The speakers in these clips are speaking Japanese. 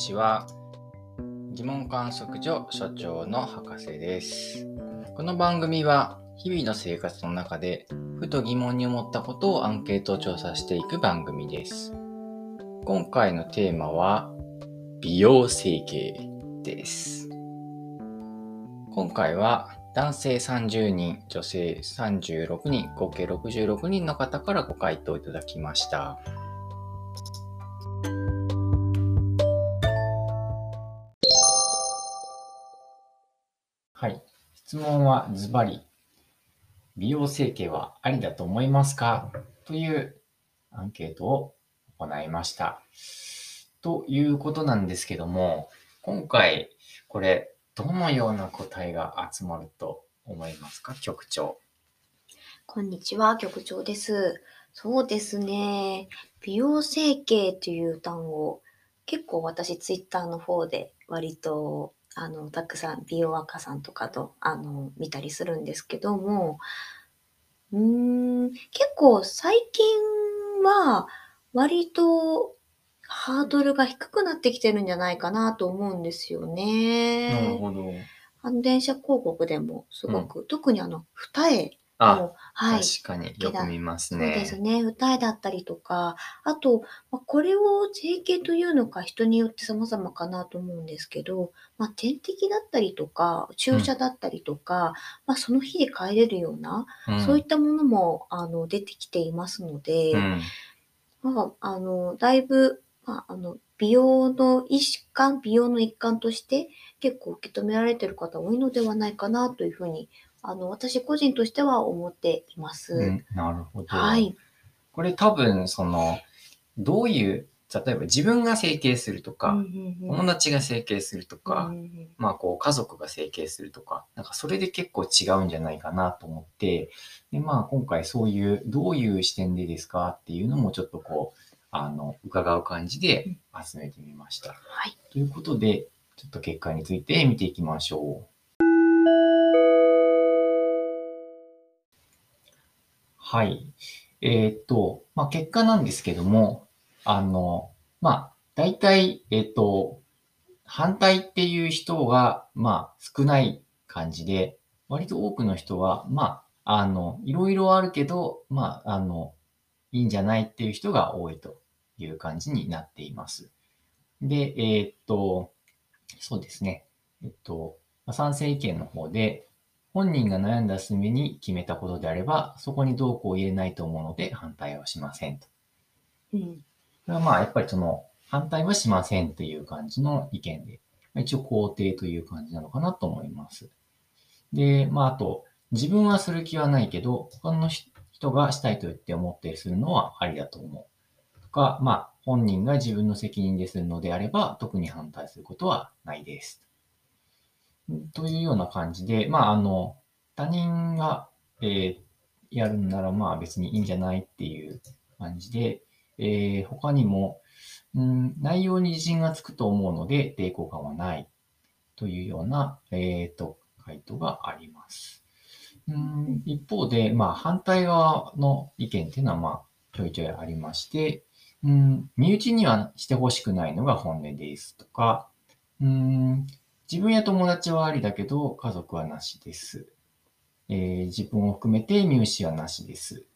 ちは。疑問観測所所長の博士です。この番組は日々の生活の中でふと疑問に思ったことをアンケート調査していく番組です。今回のテーマは美容整形です。今回は男性30人、女性36人、合計66人の方からご回答いただきました。質問はズバリ、美容整形はありだと思いますか？というアンケートを行いました。ということなんですけども、今回、これ、どのような答えが集まると思いますか、局長。こんにちは、局長です。そうですね。美容整形という単語、結構私ツイッターの方で割とあの、たくさん美容若さんとかと、あの、見たりするんですけども、うーん、結構最近は割とハードルが低くなってきてるんじゃないかなと思うんですよね。なるほど。あの電車広告でもすごく、特にあの二重あ、はい。確かによく見ますね。そうですね。歌いだったりとか、あと、まあ、これを整形というのか人によって様々かなと思うんですけど、まあ、点滴だったりとか、注射だったりとか、うん、まあ、その日で帰れるような、うん、そういったものもあの出てきていますので、うん、まあ、あの、だいぶ、まあ、あの、美容の一環、美容の一環として結構受け止められている方多いのではないかなというふうにあの、私個人としては思っています。うん、なるほど。はい。これ多分、その、どういう、例えば自分が整形するとか、友達が整形するとか、まあこう家族が整形するとか、なんかそれで結構違うんじゃないかなと思って、でまあ今回そういうどういう視点でですかっていうのもちょっとこう、あの、伺う感じで集めてみました。はい。ということで、ちょっと結果について見ていきましょう。はい。えー、っと、まあ、結果なんですけども、あの、まあ、大体、え、っと、反対っていう人が、まあ、少ない感じで、割と多くの人は、まあ、あの、いろいろあるけど、まあ、あの、いいんじゃないっていう人が多いという感じになっています。で、えー、っと、そうですね。えっと、賛成意見の方で、本人が悩んだ末に決めたことであれば、そこにどうこう言えないと思うので反対はしませんと。うん。これはまあ、やっぱりその、反対はしませんという感じの意見で、一応肯定という感じなのかなと思います。で、まあ、あと、自分はする気はないけど、他の人がしたいと言って思ったりするのはありだと思う。とか、まあ、本人が自分の責任でするのであれば、特に反対することはないです。というような感じで、まあ、あの、他人が、えー、やるんなら、まあ別にいいんじゃないっていう感じで、えー、他にも、うん、内容に自信がつくと思うので抵抗感はないというような、えっ、ー、と、回答があります。うん、一方で、まあ反対側の意見っていうのは、まあちょいちょいありまして、うん、身内にはしてほしくないのが本音ですとか、うん、自分や友達はありだけど、家族はなしです。えー、自分を含めて入試はなしです。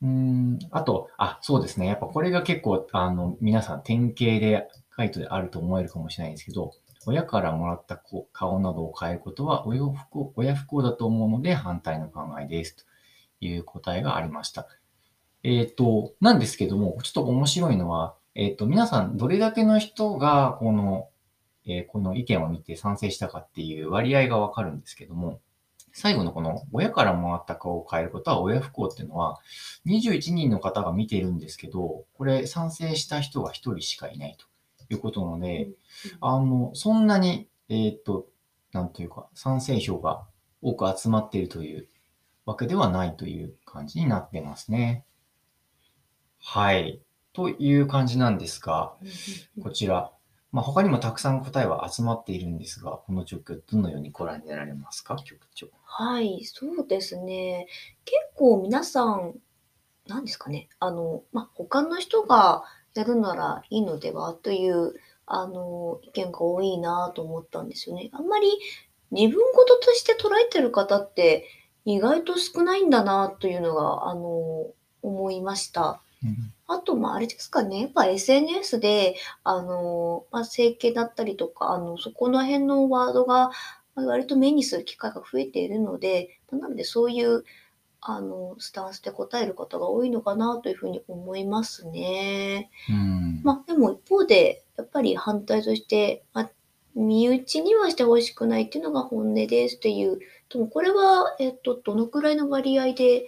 うん、あと、あ、そうですね。やっぱこれが結構、あの、皆さん典型で回答であると思えるかもしれないんですけど、親からもらった顔などを変えることは親不幸親不幸だと思うので反対の考えですという答えがありました。えっ、ー、と、なんですけども、ちょっと面白いのは、えっ、ー、と、皆さんどれだけの人がこのえー、この意見を見て賛成したかっていう割合がわかるんですけども、最後のこの親からもらった顔を変えることは親不幸っていうのは、21人の方が見ているんですけど、これ賛成した人が1人しかいないということなので、あの、そんなに、えっ、と、なんというか、賛成票が多く集まっているというわけではないという感じになってますね。はい。という感じなんですが、こちら、まあ、他にもたくさん答えは集まっているんですが、この状況、どのようにご覧になられますか、局長。はい、そうですね。結構皆さん、何ですかね、あの、まあ、他の人がやるならいいのではというあの、意見が多いなと思ったんですよね。あんまり自分事として捉えてる方って意外と少ないんだなというのが、あの、思いました。うんあと、まあ、あれですかね。やっぱ SNS で、あの、まあ、整形だったりとか、あの、そこの辺のワードが、まあ割と目にする機会が増えているので、まあなのでそういう、あの、スタンスで答える方が多いのかなというふうに思いますね。うんまあ、でも一方で、やっぱり反対として、まあ、身内にはしてほしくないっていうのが本音ですっていう、でもこれは、えっと、どのくらいの割合で、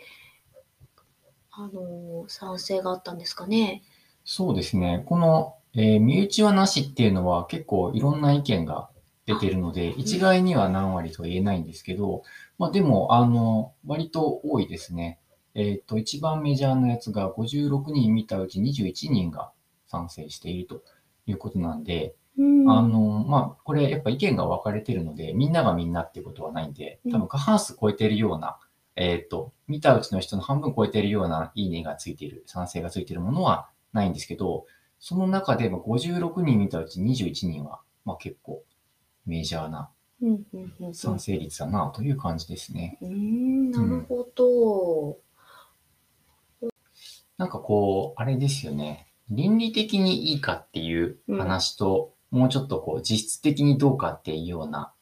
あの、賛成があったんですかね。そうですね。この、えー身内はなしっていうのは結構いろんな意見が出てるので、一概には何割とは言えないんですけど、まあでも、あの、割と多いですね。えっ、と、一番メジャーなやつが56人見たうち21人が賛成しているということなんで、うん。あの、まあ、これやっぱ意見が分かれてるので、みんながみんなっていうことはないんで、多分過半数超えてるような、えっ、と、見たうちの人の半分超えてるようないいねがついている、賛成がついているものはないんですけど、その中でも56人見たうち21人は、まあ結構メジャーなうんうんうんうん賛成率だなという感じですね。うーん、なるほど。なんかこう、あれですよね。倫理的にいいかっていう話と、もうちょっとこう、実質的にどうかっていうような、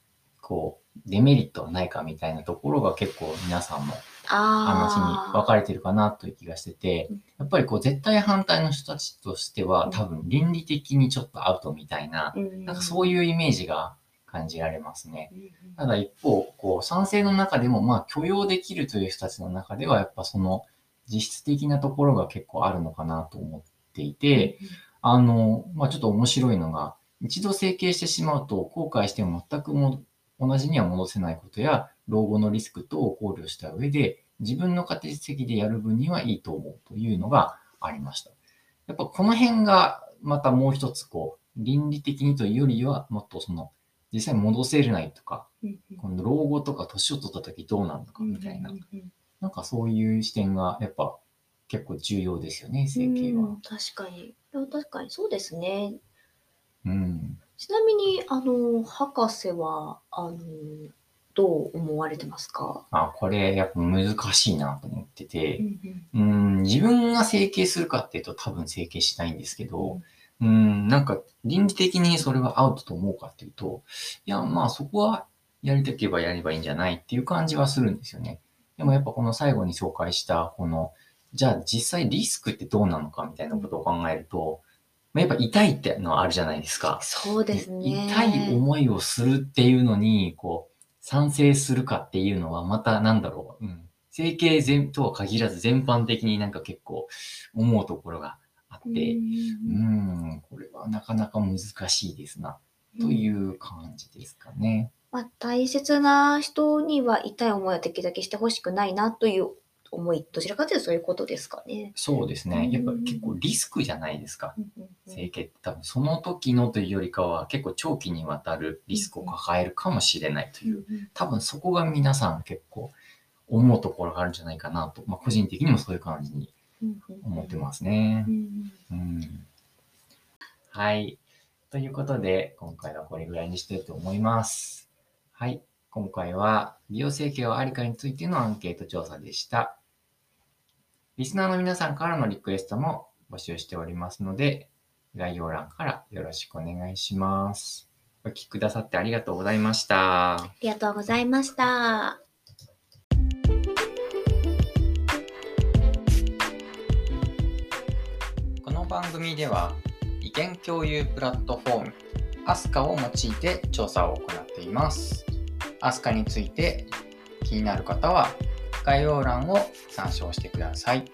こう、デメリットはないかみたいなところが結構皆さんの話にあ分かれてるかなという気がしててうん、やっぱりこう、絶対反対の人たちとしてはうん。多分倫理的にちょっとアウトみたいな、うん。なんかそういうイメージが感じられますね。うんただ一方、こう、賛成の中でも、まあ、許容できるという人たちの中では、やっぱその、実質的なところが結構あるのかなと思っていて、あの、まあ、ちょっと面白いのが、一度整形してしまうと、後悔しても全くも同じには戻せないことや、老後のリスク等を考慮した上で、自分の家庭的でやる分にはいいと思うというのがありました。やっぱこの辺が、またもう一つ、こう、倫理的にというよりは、もっとその、実際戻せるないとか、この老後とか年を取った時どうなるのかみたいな、なんかそういう視点がやっぱ結構重要ですよね、整形はうん。確かに。確かにそうですね。うん。ちなみに、あの、博士は、あの、どう思われてますか？あ、これやっぱ難しいなと思ってうて、ん。うん、自分が整形するかっていうと多分整形しないんですけど、うん、なんか倫理的にそれはアウトと思うかっていうと、いや、まあそこはやりたければやればいいんじゃないっていう感じはするんですよね。でもやっぱこの最後に紹介した、この、じゃあ実際リスクってどうなのかみたいなことを考えると、まあやっぱ痛いってのはあるじゃないですか。そうですね。痛い思いをするっていうのに、こう、賛成するかっていうのはまたなんだろう。うん。整形全とは限らず全般的になんか結構思うところがあって、ううんん、これはなかなか難しいですな、という感じですかね。まあ、大切な人には痛い思いはできるだけしてほしくないなという思い、どちらかというとそういうことですかね。そうですね。やっぱ結構リスクじゃないですか。整形って多分その時のというよりかは結構長期にわたるリスクを抱えるかもしれないという、多分そこが皆さん結構思うところがあるんじゃないかなと、まあ個人的にもそういう感じに思ってますねう。んうんはい。ということで、今回はこれぐらいにしたいと思います。はい。今回は美容整形はありかについてのアンケート調査でした。リスナーの皆さんからのリクエストも募集しておりますので、概要欄からよろしくお願いします。お聞きくださってありがとうございました。ありがとうございました。この番組では意見共有プラットフォームアスカを用いて調査を行っています。アスカについて気になる方は概要欄を参照してください。